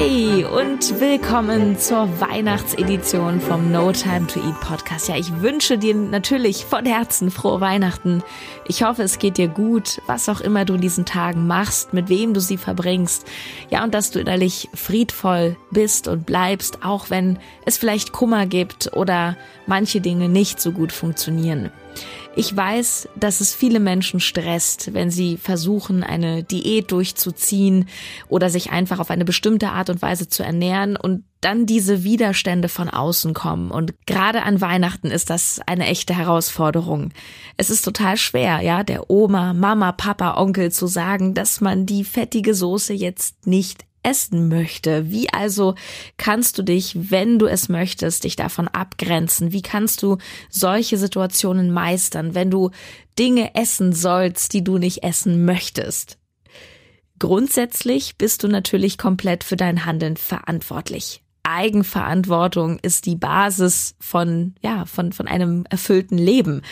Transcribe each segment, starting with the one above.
Hey und willkommen zur Weihnachtsedition vom No Time to Eat Podcast. Ja, ich wünsche dir natürlich von Herzen frohe Weihnachten. Ich hoffe, es geht dir gut, was auch immer du in diesen Tagen machst, mit wem du sie verbringst. Ja, und dass du innerlich friedvoll bist und bleibst, auch wenn es vielleicht Kummer gibt oder manche Dinge nicht so gut funktionieren. Ich weiß, dass es viele Menschen stresst, wenn sie versuchen, eine Diät durchzuziehen oder sich einfach auf eine bestimmte Art und Weise zu ernähren und dann diese Widerstände von außen kommen. Und gerade an Weihnachten ist das eine echte Herausforderung. Es ist total schwer, ja, der Oma, Mama, Papa, Onkel zu sagen, dass man die fettige Soße jetzt nicht essen möchte. Wie also kannst du dich, wenn du es möchtest, dich davon abgrenzen? Wie kannst du solche Situationen meistern, wenn du Dinge essen sollst, die du nicht essen möchtest? Grundsätzlich bist du natürlich komplett für dein Handeln verantwortlich. Eigenverantwortung ist die Basis von, ja, von, von einem erfüllten Leben.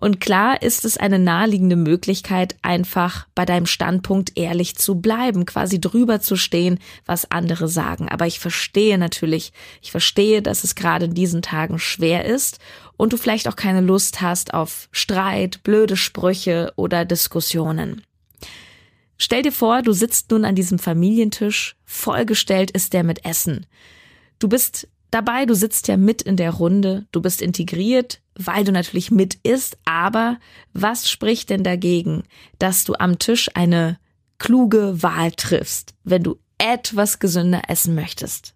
Und klar ist es eine naheliegende Möglichkeit, einfach bei deinem Standpunkt ehrlich zu bleiben, quasi drüber zu stehen, was andere sagen. Aber ich verstehe natürlich, ich verstehe, dass es gerade in diesen Tagen schwer ist und du vielleicht auch keine Lust hast auf Streit, blöde Sprüche oder Diskussionen. Stell dir vor, du sitzt nun an diesem Familientisch, vollgestellt ist der mit Essen. Du bist dabei, du sitzt ja mit in der Runde, du bist integriert, weil du natürlich mit isst, aber was spricht denn dagegen, dass du am Tisch eine kluge Wahl triffst, wenn du etwas gesünder essen möchtest?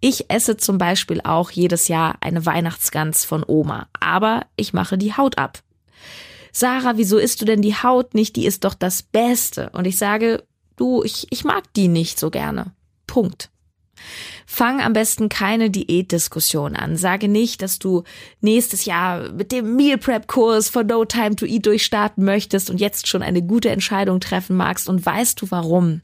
Ich esse zum Beispiel auch jedes Jahr eine Weihnachtsgans von Oma, aber ich mache die Haut ab. Sarah, wieso isst du denn die Haut nicht? Die ist doch das Beste. Und ich sage, du, ich, ich mag die nicht so gerne. Punkt. Fang am besten keine Diätdiskussion an. Sage nicht, dass du nächstes Jahr mit dem Meal Prep Kurs for No Time to Eat durchstarten möchtest und jetzt schon eine gute Entscheidung treffen magst und weißt du warum?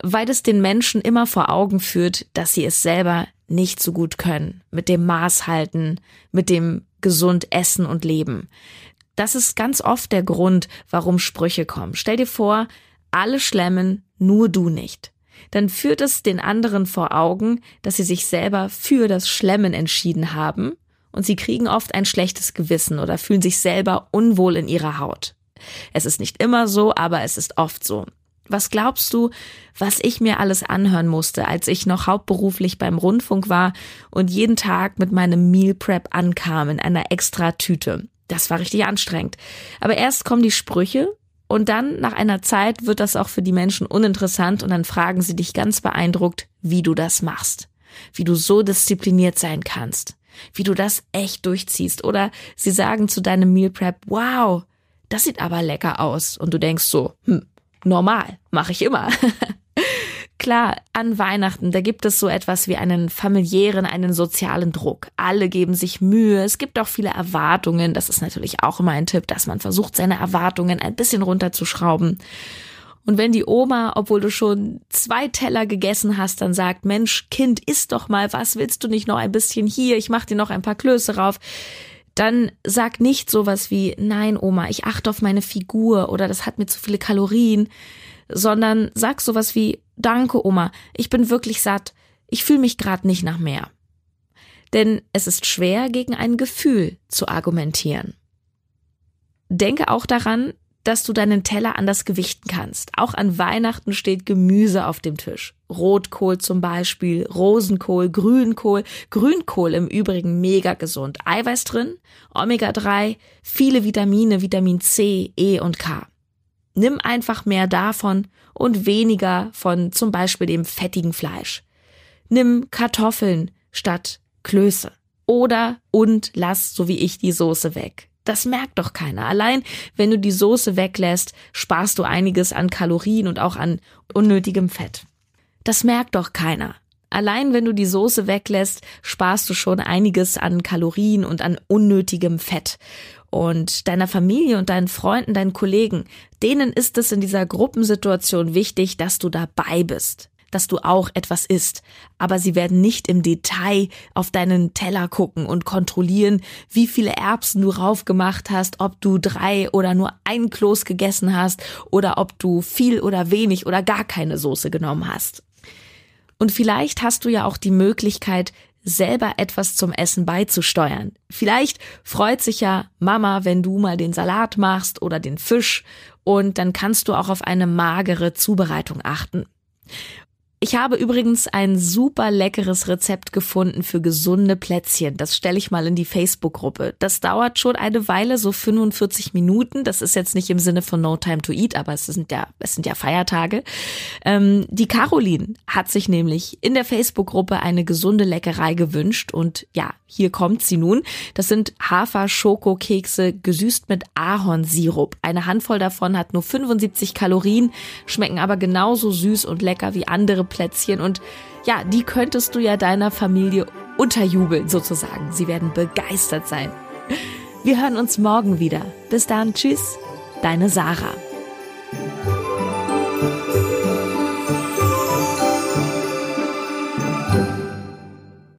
Weil es den Menschen immer vor Augen führt, dass sie es selber nicht so gut können. Mit dem Maß halten, mit dem gesund essen und leben. Das ist ganz oft der Grund, warum Sprüche kommen. Stell dir vor, alle schlemmen, nur du nicht dann führt es den anderen vor Augen, dass sie sich selber für das Schlemmen entschieden haben und sie kriegen oft ein schlechtes Gewissen oder fühlen sich selber unwohl in ihrer Haut. Es ist nicht immer so, aber es ist oft so. Was glaubst du, was ich mir alles anhören musste, als ich noch hauptberuflich beim Rundfunk war und jeden Tag mit meinem Meal Prep ankam in einer extra Tüte? Das war richtig anstrengend. Aber erst kommen die Sprüche und dann, nach einer Zeit, wird das auch für die Menschen uninteressant und dann fragen sie dich ganz beeindruckt, wie du das machst. Wie du so diszipliniert sein kannst. Wie du das echt durchziehst. Oder sie sagen zu deinem Meal Prep, wow, das sieht aber lecker aus. Und du denkst so, hm, normal, mache ich immer. Klar, an Weihnachten, da gibt es so etwas wie einen familiären, einen sozialen Druck. Alle geben sich Mühe. Es gibt auch viele Erwartungen. Das ist natürlich auch immer ein Tipp, dass man versucht, seine Erwartungen ein bisschen runterzuschrauben. Und wenn die Oma, obwohl du schon zwei Teller gegessen hast, dann sagt, Mensch, Kind, isst doch mal was, willst du nicht noch ein bisschen hier, ich mach dir noch ein paar Klöße rauf, dann sag nicht sowas wie, nein, Oma, ich achte auf meine Figur oder das hat mir zu viele Kalorien, sondern sag sowas wie, danke Oma, ich bin wirklich satt, ich fühle mich gerade nicht nach mehr. Denn es ist schwer, gegen ein Gefühl zu argumentieren. Denke auch daran, dass du deinen Teller anders gewichten kannst. Auch an Weihnachten steht Gemüse auf dem Tisch. Rotkohl zum Beispiel, Rosenkohl, Grünkohl. Grünkohl im Übrigen mega gesund. Eiweiß drin, Omega-3, viele Vitamine, Vitamin C, E und K. Nimm einfach mehr davon und weniger von zum Beispiel dem fettigen Fleisch. Nimm Kartoffeln statt Klöße. Oder und lass, so wie ich, die Soße weg. Das merkt doch keiner. Allein wenn du die Soße weglässt, sparst du einiges an Kalorien und auch an unnötigem Fett. Das merkt doch keiner. Allein wenn du die Soße weglässt, sparst du schon einiges an Kalorien und an unnötigem Fett. Und deiner Familie und deinen Freunden, deinen Kollegen, denen ist es in dieser Gruppensituation wichtig, dass du dabei bist dass du auch etwas isst. Aber sie werden nicht im Detail auf deinen Teller gucken und kontrollieren, wie viele Erbsen du raufgemacht hast, ob du drei oder nur ein Kloß gegessen hast oder ob du viel oder wenig oder gar keine Soße genommen hast. Und vielleicht hast du ja auch die Möglichkeit, selber etwas zum Essen beizusteuern. Vielleicht freut sich ja Mama, wenn du mal den Salat machst oder den Fisch und dann kannst du auch auf eine magere Zubereitung achten. Ich habe übrigens ein super leckeres Rezept gefunden für gesunde Plätzchen. Das stelle ich mal in die Facebook-Gruppe. Das dauert schon eine Weile, so 45 Minuten. Das ist jetzt nicht im Sinne von No Time to Eat, aber es sind ja, es sind ja Feiertage. Ähm, die Caroline hat sich nämlich in der Facebook-Gruppe eine gesunde Leckerei gewünscht und ja, hier kommt sie nun. Das sind Hafer-Schokokekse gesüßt mit Ahornsirup. Eine Handvoll davon hat nur 75 Kalorien, schmecken aber genauso süß und lecker wie andere Plätzchen und ja, die könntest du ja deiner Familie unterjubeln sozusagen. Sie werden begeistert sein. Wir hören uns morgen wieder. Bis dann, tschüss, deine Sarah.